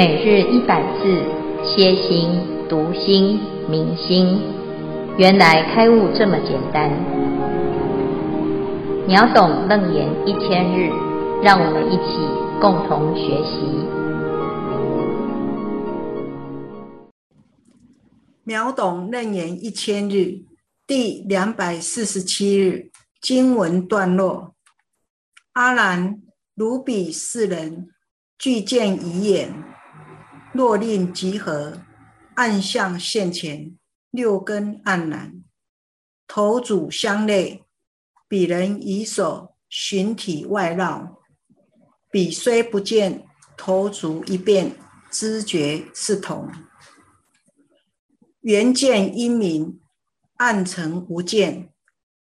每日一百字，歇心、读心、明心，原来开悟这么简单。秒懂楞严一千日，让我们一起共同学习。秒懂楞严一千日，第两百四十七日经文段落：阿难，汝彼四人具见疑眼。若令集合，暗相现前，六根黯然，头足相类，彼人以手寻体外绕，彼虽不见，头足一变，知觉是同。缘见因明，暗成无见，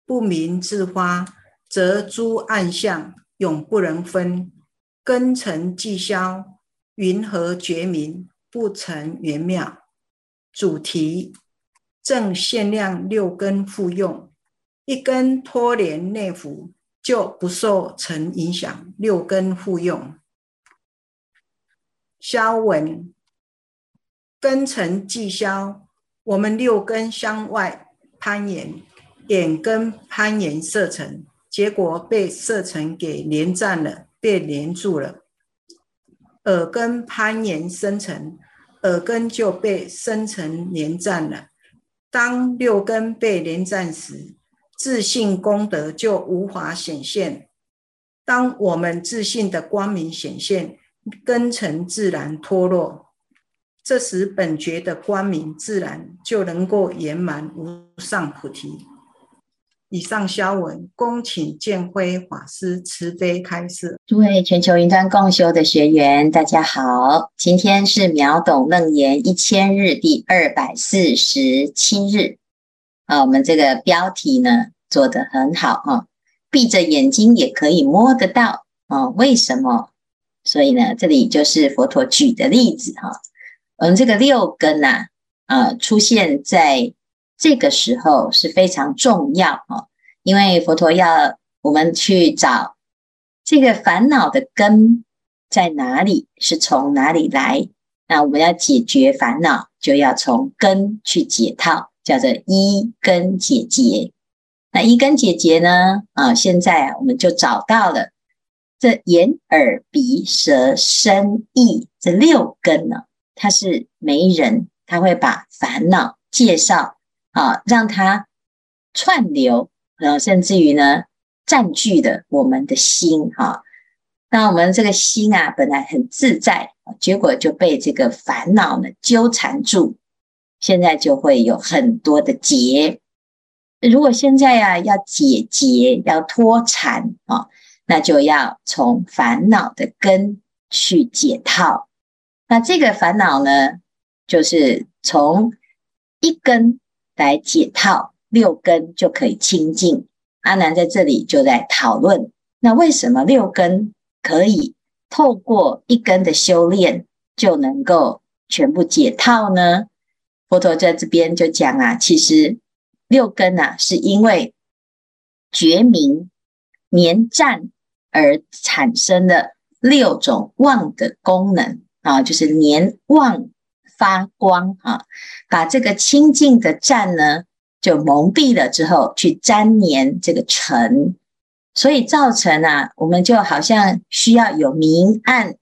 不明自发，则诸暗相永不能分，根尘既消。云何觉明？不成圆妙。主题：正限量六根复用，一根脱连内服，就不受尘影响。六根复用。消文：根尘既消，我们六根向外攀岩，眼根攀岩色尘，结果被色尘给连占了，被连住了。耳根攀岩生成，耳根就被生成连占了。当六根被连占时，自信功德就无法显现。当我们自信的光明显现，根尘自然脱落，这时本觉的光明自然就能够圆满无上菩提。以上消文，恭请建辉法师慈悲开示。诸位全球云端共修的学员，大家好，今天是秒懂楞严一千日第二百四十七日。啊，我们这个标题呢做得很好啊，闭着眼睛也可以摸得到啊？为什么？所以呢，这里就是佛陀举的例子哈。我们这个六根呐，啊，出现在。这个时候是非常重要哦，因为佛陀要我们去找这个烦恼的根在哪里，是从哪里来。那我们要解决烦恼，就要从根去解套，叫做一根解结。那一根解结呢？啊，现在，我们就找到了这眼、耳、鼻、舌、身、意这六根呢，它是没人，他会把烦恼介绍。啊，让它串流，然后甚至于呢，占据了我们的心哈。那我们这个心啊，本来很自在，结果就被这个烦恼呢纠缠住，现在就会有很多的结。如果现在啊要解结，要脱缠啊，那就要从烦恼的根去解套。那这个烦恼呢，就是从一根。来解套，六根就可以清净。阿难在这里就在讨论，那为什么六根可以透过一根的修炼就能够全部解套呢？佛陀在这边就讲啊，其实六根啊，是因为觉明黏占而产生的六种妄的功能啊，就是黏妄。发光啊，把这个清净的占呢，就蒙蔽了之后，去粘黏这个尘，所以造成啊，我们就好像需要有明暗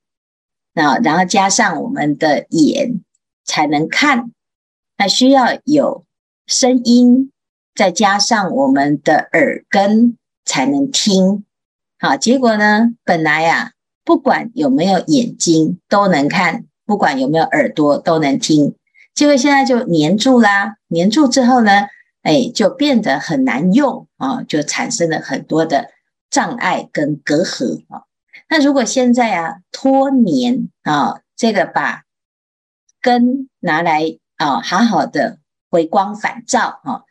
啊，然后加上我们的眼才能看，那需要有声音，再加上我们的耳根才能听。好，结果呢，本来呀，不管有没有眼睛都能看。不管有没有耳朵都能听，结果现在就黏住啦。黏住之后呢，哎，就变得很难用啊，就产生了很多的障碍跟隔阂啊。那如果现在啊脱黏啊，这个把根拿来啊，好好的回光返照啊，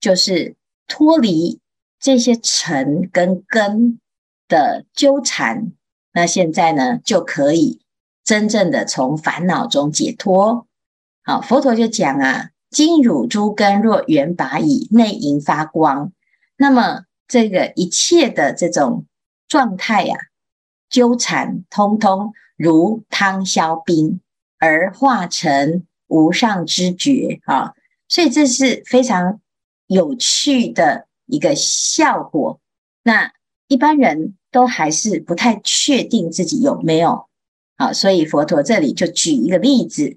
就是脱离这些尘跟根的纠缠，那现在呢就可以。真正的从烦恼中解脱，好，佛陀就讲啊，金汝诸根若圆拔矣，内盈发光。那么这个一切的这种状态呀、啊，纠缠通通如汤消冰而化成无上之觉啊，所以这是非常有趣的一个效果。那一般人都还是不太确定自己有没有啊，所以佛陀这里就举一个例子，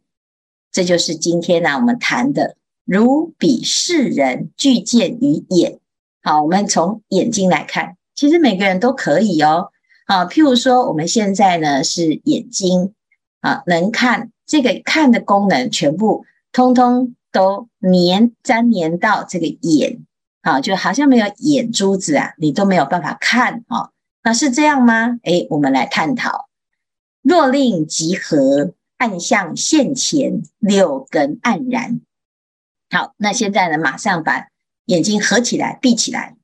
这就是今天呢我们谈的，如彼世人具见于眼。好，我们从眼睛来看，其实每个人都可以哦。好，譬如说我们现在呢是眼睛啊，能看。这个看的功能全部通通都粘粘粘到这个眼，啊，就好像没有眼珠子啊，你都没有办法看啊。那是这样吗？诶，我们来探讨。若令集合，暗相现前，六根黯然。好，那现在呢，马上把眼睛合起来，闭起来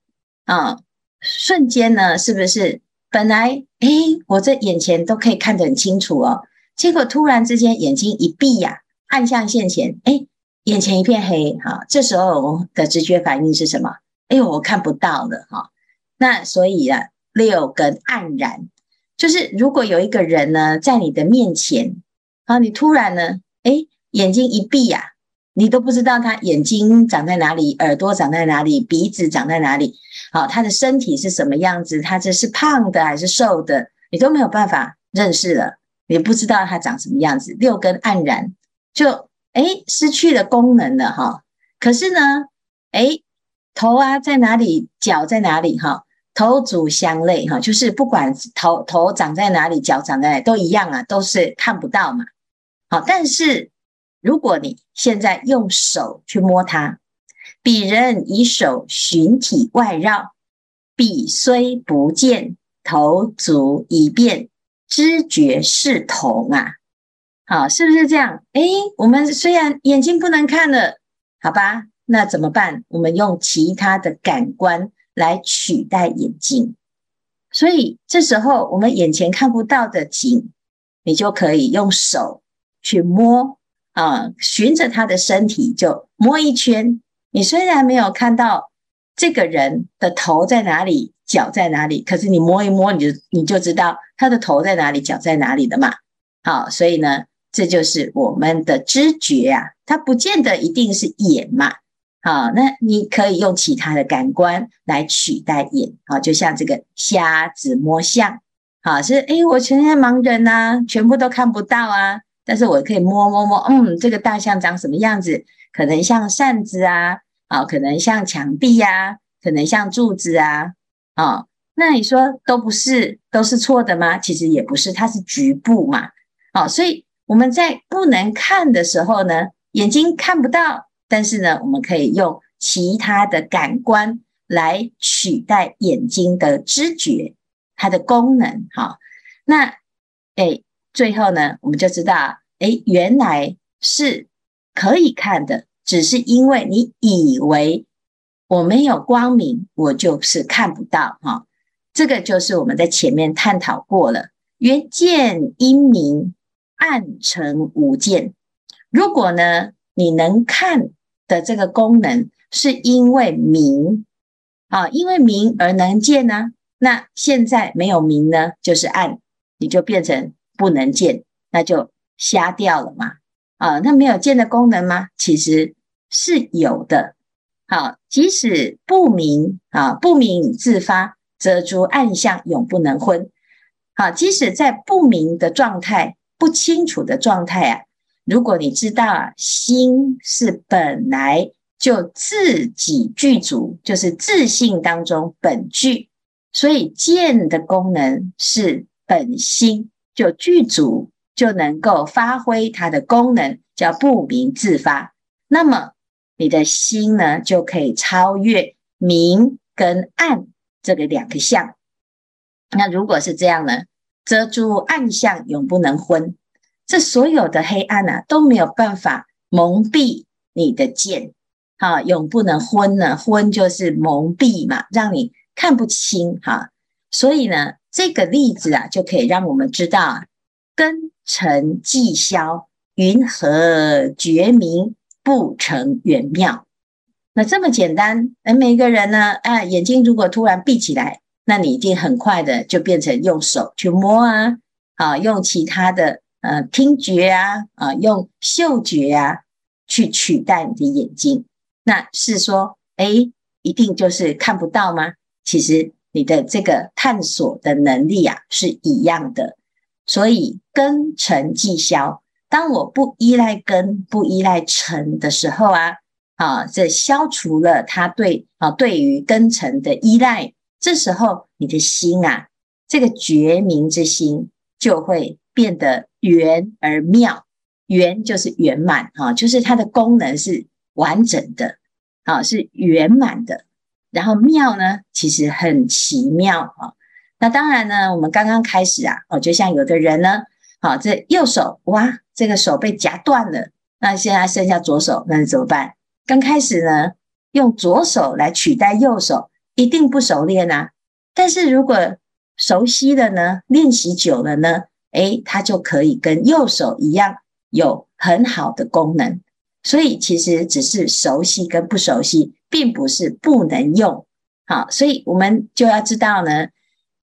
啊，瞬间呢，是不是本来诶，我这眼前都可以看得很清楚哦。结果突然之间眼睛一闭呀，暗相现前，哎，眼前一片黑，哈，这时候的直觉反应是什么？哎呦，我看不到了，哈。那所以啊，六根黯然，就是如果有一个人呢在你的面前，啊，你突然呢，哎，眼睛一闭呀，你都不知道他眼睛长在哪里，耳朵长在哪里，鼻子长在哪里，好，他的身体是什么样子，他这是胖的还是瘦的，你都没有办法认识了。你不知道它长什么样子，六根黯然，就诶失去了功能了哈。可是呢，诶头啊在哪里，脚在哪里哈？头足相类哈，就是不管头头长在哪里，脚长在哪里都一样啊，都是看不到嘛。好，但是如果你现在用手去摸它，彼人以手寻体外绕，彼虽不见，头足已变。知觉是同啊，好，是不是这样？诶，我们虽然眼睛不能看了，好吧，那怎么办？我们用其他的感官来取代眼睛，所以这时候我们眼前看不到的景，你就可以用手去摸啊，循着他的身体就摸一圈。你虽然没有看到这个人的头在哪里。脚在哪里？可是你摸一摸，你就你就知道他的头在哪里，脚在哪里的嘛。好，所以呢，这就是我们的知觉啊，它不见得一定是眼嘛。好，那你可以用其他的感官来取代眼。好，就像这个瞎子摸象。好，是诶，我全天盲人呐、啊，全部都看不到啊，但是我可以摸摸摸，嗯，这个大象长什么样子？可能像扇子啊，啊，可能像墙壁呀、啊，可能像柱子啊。啊、那你说都不是，都是错的吗？其实也不是，它是局部嘛。好、哦，所以我们在不能看的时候呢，眼睛看不到，但是呢，我们可以用其他的感官来取代眼睛的知觉，它的功能。哈、那诶，最后呢，我们就知道，诶，原来是可以看的，只是因为你以为。我没有光明，我就是看不到哈。这个就是我们在前面探讨过了。曰见因明，暗成无见。如果呢，你能看的这个功能是因为明啊，因为明而能见呢？那现在没有明呢，就是暗，你就变成不能见，那就瞎掉了嘛。啊，那没有见的功能吗？其实是有的。好，即使不明啊，不明自发，则诸暗相永不能昏。好，即使在不明的状态、不清楚的状态啊，如果你知道啊，心是本来就自己具足，就是自性当中本具，所以见的功能是本心就具足，就能够发挥它的功能，叫不明自发。那么。你的心呢，就可以超越明跟暗这个两个相。那如果是这样呢，遮住暗相永不能昏。这所有的黑暗啊，都没有办法蒙蔽你的见。哈，永不能昏呢，昏就是蒙蔽嘛，让你看不清。哈，所以呢，这个例子啊，就可以让我们知道啊，根尘既消，云何觉明？不成圆妙，那这么简单。哎，每个人呢，啊，眼睛如果突然闭起来，那你一定很快的就变成用手去摸啊，啊，用其他的呃听觉啊啊，用嗅觉啊去取代你的眼睛，那是说，哎，一定就是看不到吗？其实你的这个探索的能力啊是一样的，所以根尘既消，当我不依赖根、不依赖尘的时候啊。啊，这消除了他对啊对于根尘的依赖，这时候你的心啊，这个觉明之心就会变得圆而妙。圆就是圆满啊，就是它的功能是完整的啊，是圆满的。然后妙呢，其实很奇妙啊。那当然呢，我们刚刚开始啊，哦，就像有的人呢，好，这右手哇，这个手被夹断了，那现在剩下左手，那怎么办？刚开始呢，用左手来取代右手，一定不熟练啊。但是如果熟悉了呢，练习久了呢，诶，它就可以跟右手一样，有很好的功能。所以其实只是熟悉跟不熟悉，并不是不能用。好，所以我们就要知道呢，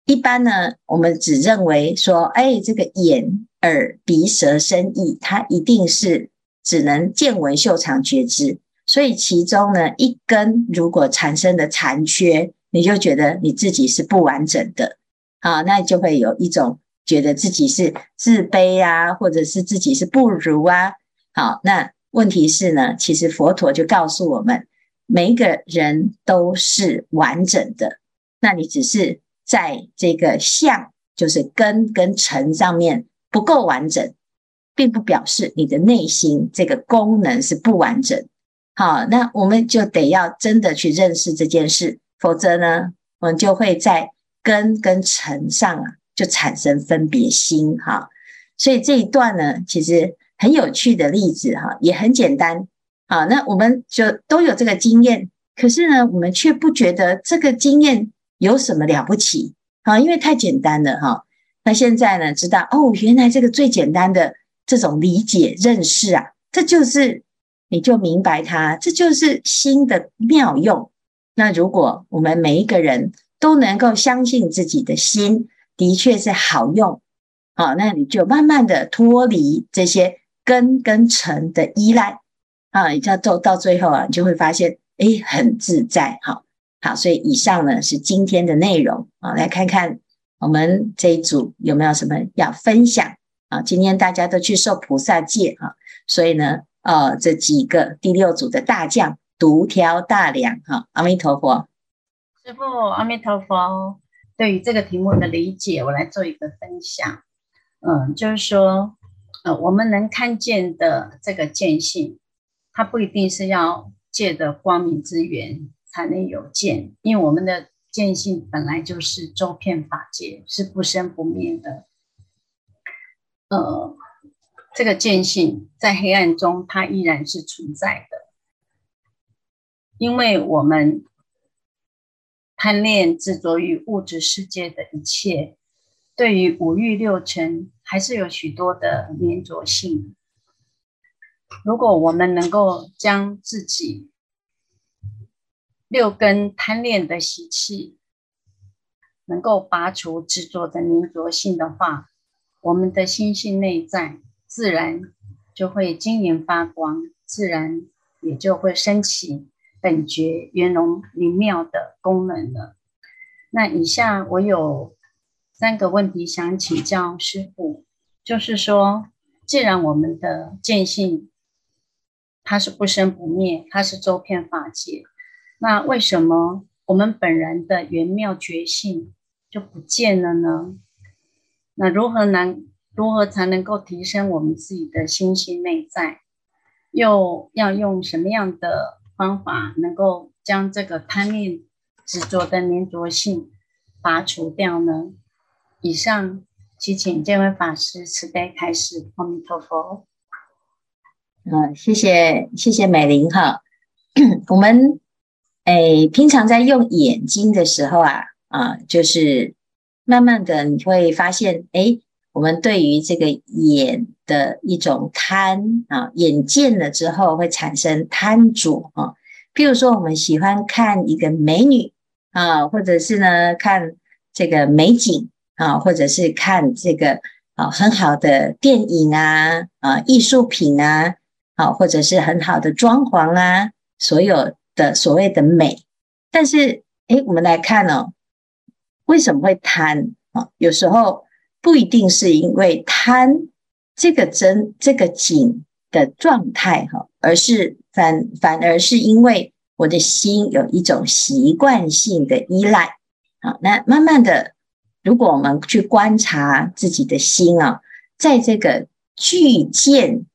一般呢，我们只认为说，诶，这个眼、耳、鼻、舌、身、意，它一定是只能见闻嗅尝觉知。所以其中呢，一根如果产生的残缺，你就觉得你自己是不完整的，好，那就会有一种觉得自己是自卑啊，或者是自己是不如啊。好，那问题是呢，其实佛陀就告诉我们，每一个人都是完整的，那你只是在这个相，就是根跟尘上面不够完整，并不表示你的内心这个功能是不完整。好，那我们就得要真的去认识这件事，否则呢，我们就会在根跟尘上啊，就产生分别心哈。所以这一段呢，其实很有趣的例子哈，也很简单。好，那我们就都有这个经验，可是呢，我们却不觉得这个经验有什么了不起啊，因为太简单了哈。那现在呢，知道哦，原来这个最简单的这种理解认识啊，这就是。你就明白它，这就是心的妙用。那如果我们每一个人都能够相信自己的心的确是好用，好，那你就慢慢的脱离这些根跟尘的依赖啊，你到到到最后啊，你就会发现，诶，很自在。好，好，所以以上呢是今天的内容啊，来看看我们这一组有没有什么要分享啊？今天大家都去受菩萨戒啊，所以呢。呃，这几个第六组的大将独挑大梁，哈，阿弥陀佛，师父，阿弥陀佛。对于这个题目的理解，我来做一个分享。嗯，就是说，呃，我们能看见的这个见性，它不一定是要借的光明之源才能有见，因为我们的见性本来就是周遍法界，是不生不灭的。呃。这个见性在黑暗中，它依然是存在的，因为我们贪恋执着于物质世界的一切，对于五欲六尘还是有许多的粘着性。如果我们能够将自己六根贪恋的习气，能够拔除执着的粘着性的话，我们的心性内在。自然就会晶莹发光，自然也就会升起本觉圆融灵妙的功能了。那以下我有三个问题想请教师父，就是说，既然我们的见性它是不生不灭，它是周遍法界，那为什么我们本人的圆妙觉性就不见了呢？那如何能？如何才能够提升我们自己的心性内在？又要用什么样的方法，能够将这个贪恋执着的粘着性拔除掉呢？以上，祈请这位法师慈悲开示。阿弥陀佛。嗯，谢谢谢谢美玲哈。我们诶，平常在用眼睛的时候啊啊，就是慢慢的你会发现诶。我们对于这个眼的一种贪啊，眼见了之后会产生贪着啊。譬如说，我们喜欢看一个美女啊，或者是呢看这个美景啊，或者是看这个啊很好的电影啊啊艺术品啊，啊或者是很好的装潢啊，所有的所谓的美，但是诶，我们来看哦，为什么会贪啊？有时候不一定是因为贪这个真这个景的状态哈，而是反反而是因为我的心有一种习惯性的依赖。好，那慢慢的，如果我们去观察自己的心啊，在这个聚见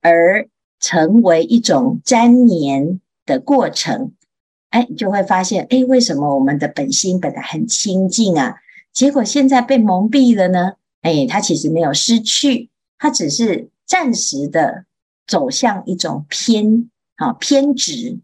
而成为一种粘黏的过程，哎，你就会发现，哎，为什么我们的本心本来很清净啊，结果现在被蒙蔽了呢？哎，他其实没有失去，他只是暂时的走向一种偏啊偏执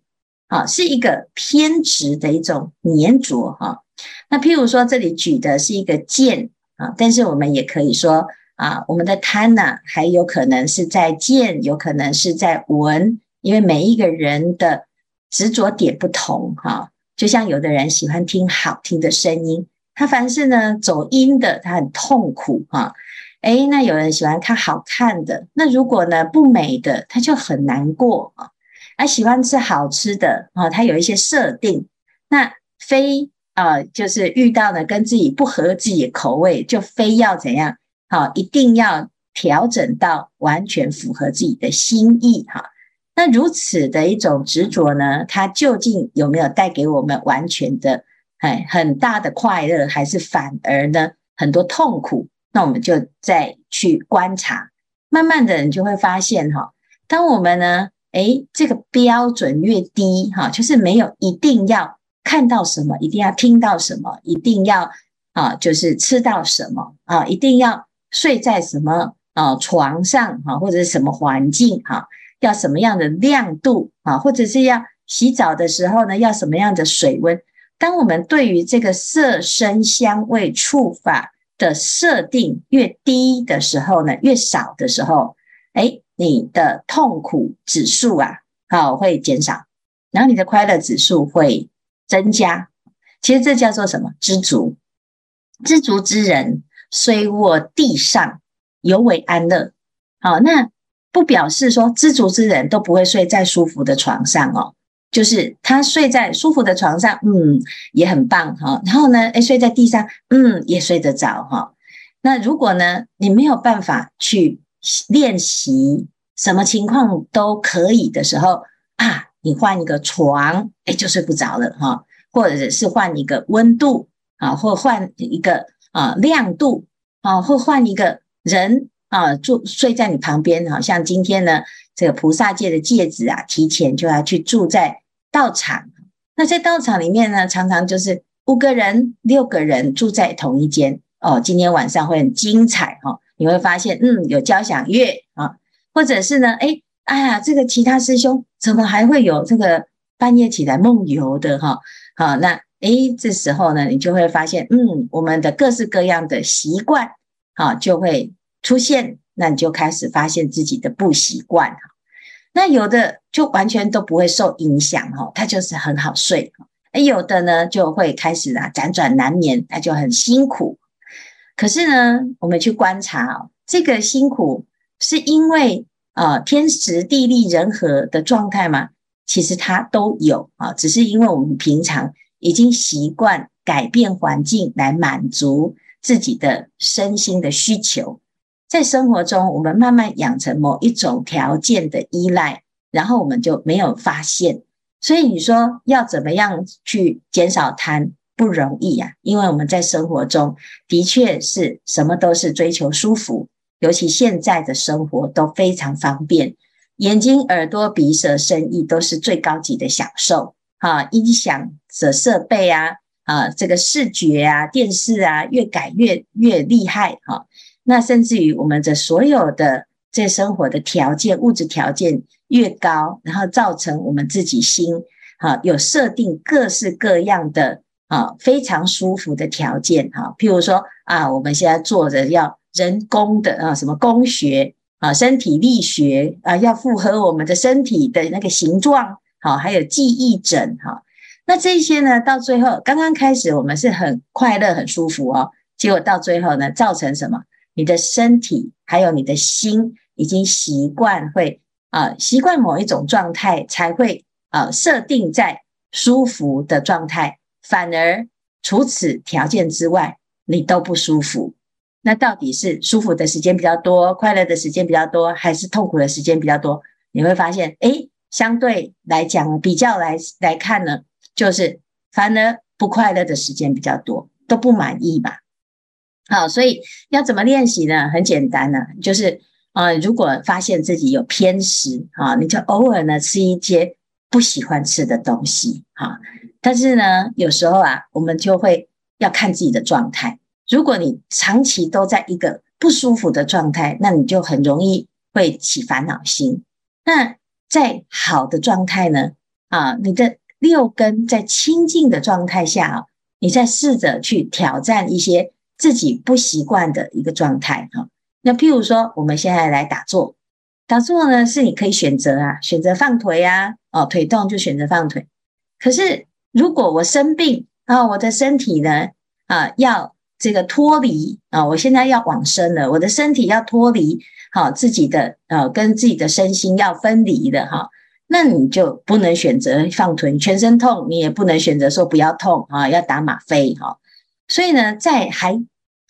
啊，是一个偏执的一种黏着哈。那譬如说，这里举的是一个见啊，但是我们也可以说啊，我们的贪呢，还有可能是在见，有可能是在闻，因为每一个人的执着点不同哈。就像有的人喜欢听好听的声音，他凡是呢走音的，他很痛苦哈。诶，那有人喜欢看好看的，那如果呢不美的，他就很难过啊。啊，喜欢吃好吃的啊，他有一些设定，那非。啊、就是遇到呢跟自己不合自己的口味，就非要怎样？好，一定要调整到完全符合自己的心意哈。那如此的一种执着呢，它究竟有没有带给我们完全的哎很大的快乐，还是反而呢很多痛苦？那我们就再去观察，慢慢的你就会发现哈，当我们呢，哎，这个标准越低哈，就是没有一定要。看到什么，一定要听到什么，一定要啊，就是吃到什么啊，一定要睡在什么啊床上啊，或者是什么环境哈，要什么样的亮度啊，或者是要洗澡的时候呢，要什么样的水温。当我们对于这个色声香味触法的设定越低的时候呢，越少的时候，哎，你的痛苦指数啊，好会减少，然后你的快乐指数会。增加，其实这叫做什么？知足。知足之人，虽卧地上，犹为安乐。好，那不表示说知足之人都不会睡在舒服的床上哦。就是他睡在舒服的床上，嗯，也很棒哈。然后呢，诶，睡在地上，嗯，也睡得着哈。那如果呢，你没有办法去练习，什么情况都可以的时候啊。你换一个床，哎，就睡不着了哈，或者是换一个温度啊，或换一个啊亮度啊，或换一个人啊住睡在你旁边，好像今天呢，这个菩萨戒的戒指啊，提前就要去住在道场。那在道场里面呢，常常就是五个人、六个人住在同一间哦。今天晚上会很精彩哈，你会发现，嗯，有交响乐啊，或者是呢，哎。哎呀，这个其他师兄怎么还会有这个半夜起来梦游的哈？好，那诶，这时候呢，你就会发现，嗯，我们的各式各样的习惯，哈，就会出现。那你就开始发现自己的不习惯哈。那有的就完全都不会受影响哈，他就是很好睡。诶，有的呢就会开始啊辗转难眠，他就很辛苦。可是呢，我们去观察这个辛苦是因为。啊，天时地利人和的状态嘛，其实它都有啊，只是因为我们平常已经习惯改变环境来满足自己的身心的需求，在生活中我们慢慢养成某一种条件的依赖，然后我们就没有发现。所以你说要怎么样去减少贪不容易呀，因为我们在生活中的确是什么都是追求舒服。尤其现在的生活都非常方便，眼睛、耳朵、鼻、舌、身、意都是最高级的享受。哈，音响的设备啊，啊，这个视觉啊，电视啊，越改越越厉害。哈，那甚至于我们的所有的这生活的条件、物质条件越高，然后造成我们自己心，哈，有设定各式各样的啊非常舒服的条件。哈，譬如说啊，我们现在坐着要。人工的啊，什么工学啊，身体力学啊，要符合我们的身体的那个形状，好，还有记忆枕哈。那这些呢，到最后刚刚开始我们是很快乐、很舒服哦，结果到最后呢，造成什么？你的身体还有你的心已经习惯会啊、呃，习惯某一种状态，才会啊、呃、设定在舒服的状态。反而除此条件之外，你都不舒服。那到底是舒服的时间比较多，快乐的时间比较多，还是痛苦的时间比较多？你会发现，诶，相对来讲，比较来来看呢，就是反而不快乐的时间比较多，都不满意吧？好，所以要怎么练习呢？很简单呢、就是呃，如果发现自己有偏食啊，你就偶尔呢吃一些不喜欢吃的东西啊。但是呢，有时候啊，我们就会要看自己的状态。如果你长期都在一个不舒服的状态，那你就很容易会起烦恼心。那在好的状态呢？啊，你的六根在清净的状态下啊，你再试着去挑战一些自己不习惯的一个状态哈。那譬如说，我们现在来打坐，打坐呢是你可以选择啊，选择放腿啊，哦，腿痛就选择放腿。可是如果我生病啊，我的身体呢啊要。这个脱离啊，我现在要往生了，我的身体要脱离，好自己的呃，跟自己的身心要分离的哈，那你就不能选择放腿，全身痛，你也不能选择说不要痛啊，要打吗啡哈。所以呢，在还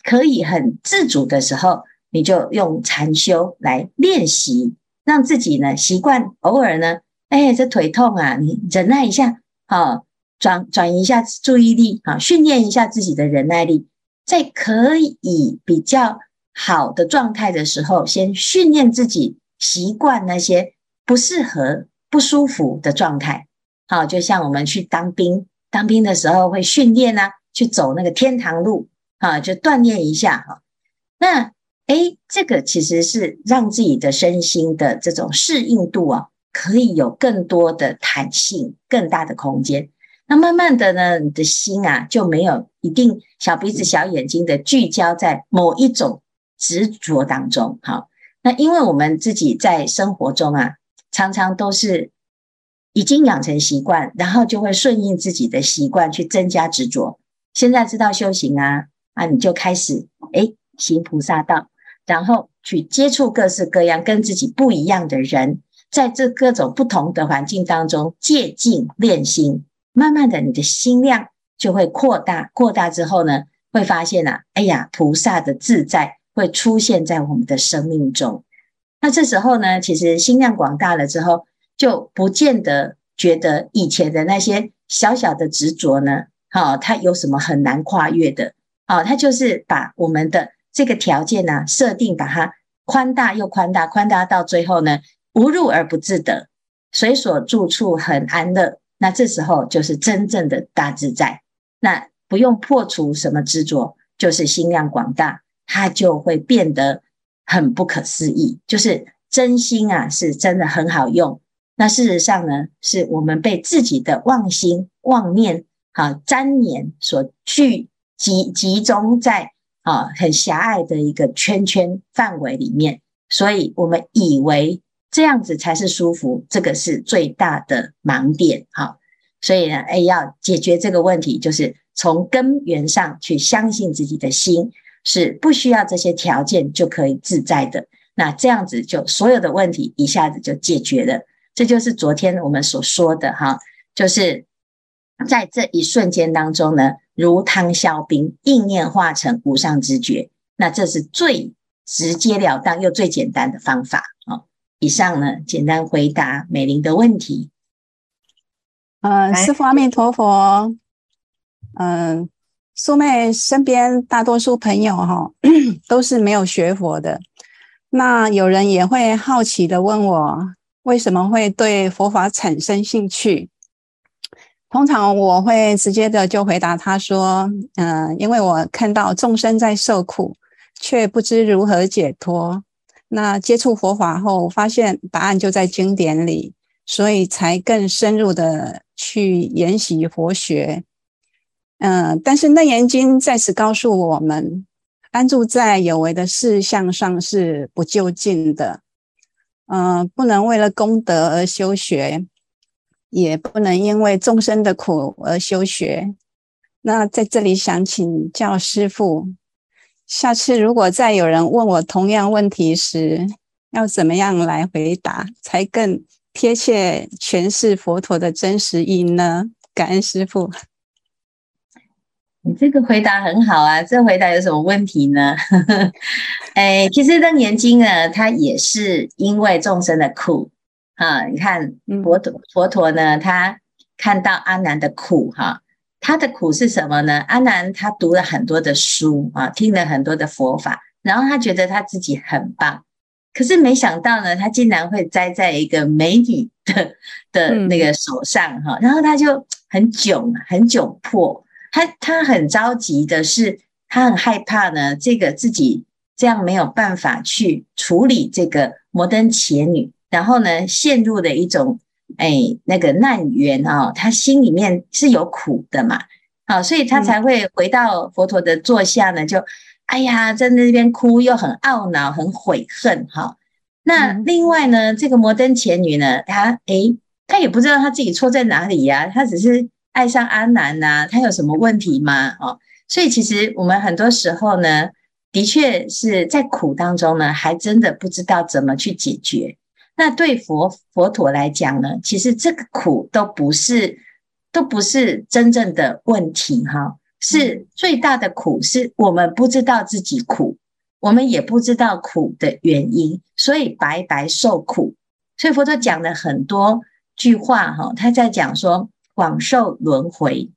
可以很自主的时候，你就用禅修来练习，让自己呢习惯偶尔呢，哎，这腿痛啊，你忍耐一下，好转转移一下注意力啊，训练一下自己的忍耐力。在可以比较好的状态的时候，先训练自己习惯那些不适合、不舒服的状态。好，就像我们去当兵，当兵的时候会训练啊，去走那个天堂路啊，就锻炼一下哈。那诶，这个其实是让自己的身心的这种适应度啊，可以有更多的弹性、更大的空间。那慢慢的呢，你的心啊就没有一定小鼻子小眼睛的聚焦在某一种执着当中。好，那因为我们自己在生活中啊，常常都是已经养成习惯，然后就会顺应自己的习惯去增加执着。现在知道修行啊，啊，你就开始诶行菩萨道，然后去接触各式各样跟自己不一样的人，在这各种不同的环境当中借境练心。慢慢的，你的心量就会扩大，扩大之后呢，会发现啊，哎呀，菩萨的自在会出现在我们的生命中。那这时候呢，其实心量广大了之后，就不见得觉得以前的那些小小的执着呢，哦，它有什么很难跨越的？哦，它就是把我们的这个条件呢、啊，设定把它宽大又宽大，宽大到最后呢，无入而不自得，随所住处很安乐。那这时候就是真正的大自在，那不用破除什么执着，就是心量广大，它就会变得很不可思议。就是真心啊，是真的很好用。那事实上呢，是我们被自己的妄心、妄念、啊粘黏所聚集集中在啊很狭隘的一个圈圈范围里面，所以我们以为。这样子才是舒服，这个是最大的盲点。哈，所以呢，哎，要解决这个问题，就是从根源上去相信自己的心是不需要这些条件就可以自在的。那这样子就所有的问题一下子就解决了。这就是昨天我们所说的哈，就是在这一瞬间当中呢，如汤消冰，意念化成无上之觉。那这是最直接了当又最简单的方法。以上呢，简单回答美玲的问题。嗯、呃，师父阿弥陀佛。嗯、呃，素昧身边大多数朋友哈，都是没有学佛的。那有人也会好奇的问我，为什么会对佛法产生兴趣？通常我会直接的就回答他说，嗯、因为我看到众生在受苦，却不知如何解脱。那接触佛法后，发现答案就在经典里，所以才更深入的去研习佛学。嗯、但是《楞严经》在此告诉我们，安住在有为的事项上是不究竟的。嗯、不能为了功德而修学，也不能因为众生的苦而修学。那在这里想请教师父。下次如果再有人问我同样问题时，要怎么样来回答才更贴切诠释佛陀的真实意呢？感恩师父。你这个回答很好啊，这回答有什么问题呢？哎，其实《楞严经》呢，它也是因为众生的苦啊。你看佛陀，佛陀呢，他看到阿难的苦哈，他的苦是什么呢？阿难他读了很多的书啊，听了很多的佛法，然后他觉得他自己很棒，可是没想到呢，他竟然会栽在一个美女的 的那个手上哈，然后他就很窘，很窘迫。他他很着急的是，他很害怕呢，这个自己这样没有办法去处理这个摩登伽女，然后呢，陷入了一种哎那个难缘啊，他心里面是有苦的嘛，好，所以他才会回到佛陀的座下呢，就哎呀，在那边哭，又很懊恼，很悔恨哈。那另外呢，这个摩登伽女呢，她哎，她也不知道她自己错在哪里呀，她只是。爱上阿难呐，她有什么问题吗？哦，所以其实我们很多时候呢，的确是在苦当中呢，还真的不知道怎么去解决。那对佛佛陀来讲呢，其实这个苦都不是，都不是真正的问题哈，是最大的苦，是我们不知道自己苦，我们也不知道苦的原因，所以白白受苦。所以佛陀讲了很多句话哈，他在讲说。广受轮回，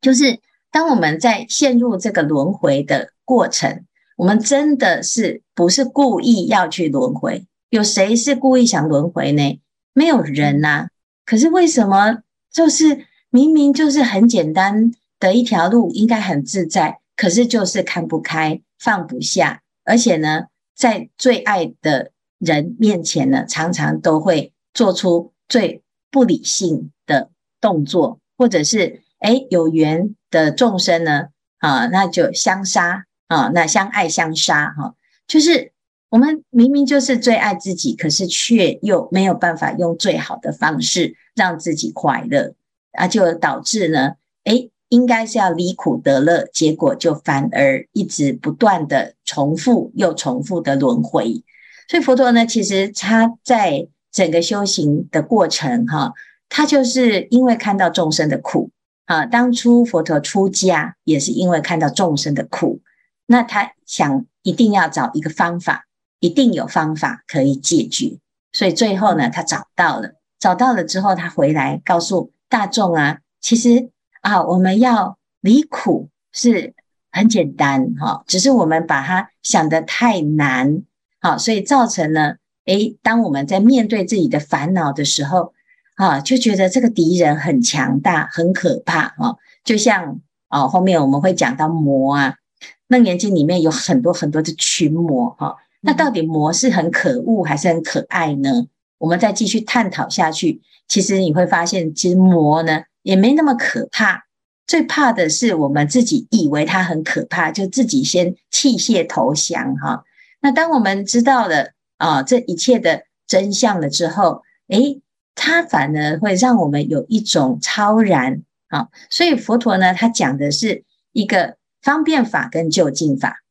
就是当我们在陷入这个轮回的过程，我们真的是不是故意要去轮回？有谁是故意想轮回呢？没有人呐、啊。可是为什么就是明明就是很简单的一条路，应该很自在，可是就是看不开、放不下，而且呢，在最爱的人面前呢，常常都会做出最不理性的。动作，或者是诶有缘的众生呢，啊，那就相杀啊，那相爱相杀哈，就是我们明明就是最爱自己，可是却又没有办法用最好的方式让自己快乐啊，就导致呢，诶应该是要离苦得乐，结果就反而一直不断的重复又重复的轮回。所以佛陀呢，其实他在整个修行的过程哈。他就是因为看到众生的苦啊，当初佛陀出家也是因为看到众生的苦，那他想一定要找一个方法，一定有方法可以解决，所以最后呢，他找到了，找到了之后，他回来告诉大众啊，其实啊，我们要离苦是很简单哈，只是我们把它想得太难，好，所以造成了，诶，当我们在面对自己的烦恼的时候。啊，就觉得这个敌人很强大，很可怕啊！就像啊，后面我们会讲到魔啊，《楞严经》里面有很多很多的群魔哈。那到底魔是很可恶还是很可爱呢？我们再继续探讨下去，其实你会发现，其实魔呢也没那么可怕，最怕的是我们自己以为它很可怕，就自己先弃械投降哈。那当我们知道了啊这一切的真相了之后，诶。它反而会让我们有一种超然啊，所以佛陀呢，他讲的是一个方便法跟就近法。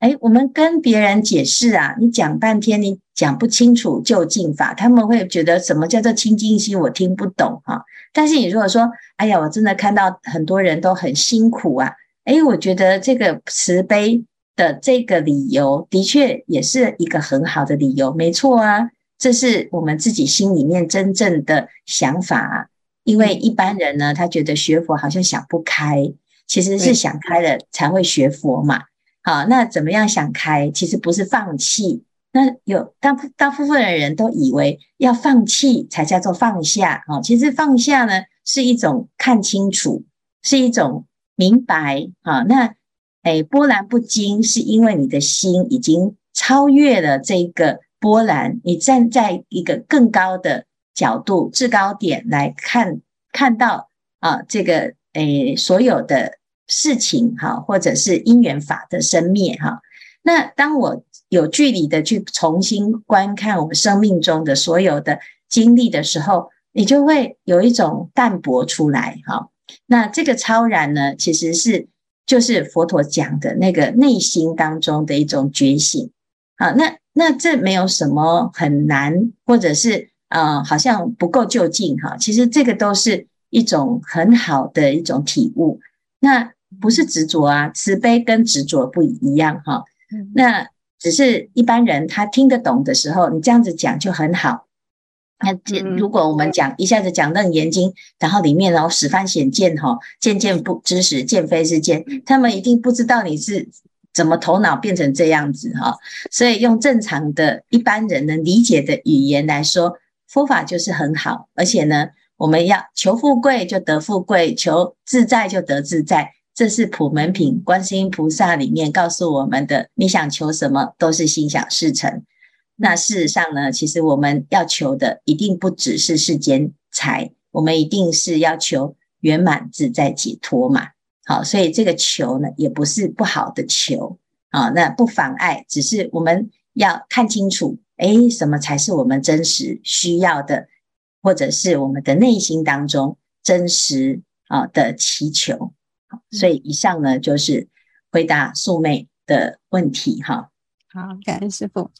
诶，我们跟别人解释啊，你讲半天你讲不清楚究竟法，他们会觉得什么叫做清净心，我听不懂哈。但是你如果说，哎呀，我真的看到很多人都很辛苦啊，哎，我觉得这个慈悲的这个理由，的确也是一个很好的理由，没错啊。这是我们自己心里面真正的想法啊，因为一般人呢，他觉得学佛好像想不开，其实是想开了才会学佛嘛。好，那怎么样想开？其实不是放弃。那有大大部分的人都以为要放弃才叫做放下啊，其实放下呢是一种看清楚，是一种明白啊。那诶，波澜不惊，是因为你的心已经超越了这个。波澜，你站在一个更高的角度、制高点来看，看到啊，这个诶，所有的事情哈，或者是因缘法的生灭哈。那当我有距离的去重新观看我们生命中的所有的经历的时候，你就会有一种淡泊出来哈。那这个超然呢，其实是就是佛陀讲的那个内心当中的一种觉醒啊。那那这没有什么很难，或者是、呃，好像不够就近哈。其实这个都是一种很好的一种体悟。那不是执着啊，慈悲跟执着不一样哈。那只是一般人他听得懂的时候，你这样子讲就很好。那这如果我们讲一下子讲《楞严经》，然后里面然后十方显见哈，见见不知识，见非是见，他们一定不知道你是。怎么头脑变成这样子哈？所以用正常的一般人能理解的语言来说，佛法就是很好。而且呢，我们要求富贵就得富贵，求自在就得自在，这是普门品观世音菩萨里面告诉我们的。你想求什么，都是心想事成。那事实上呢，其实我们要求的一定不只是世间财，我们一定是要求圆满自在解脱嘛。好，所以这个求呢，也不是不好的求啊，那不妨碍，只是我们要看清楚，诶，什么才是我们真实需要的，或者是我们的内心当中真实啊的祈求。所以以上呢，就是回答素妹的问题哈。好，感恩师傅。